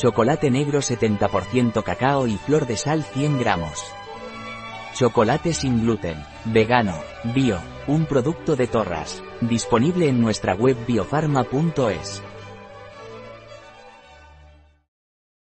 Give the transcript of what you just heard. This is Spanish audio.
Chocolate negro 70% cacao y flor de sal 100 gramos. Chocolate sin gluten, vegano, bio, un producto de Torras, disponible en nuestra web biofarma.es.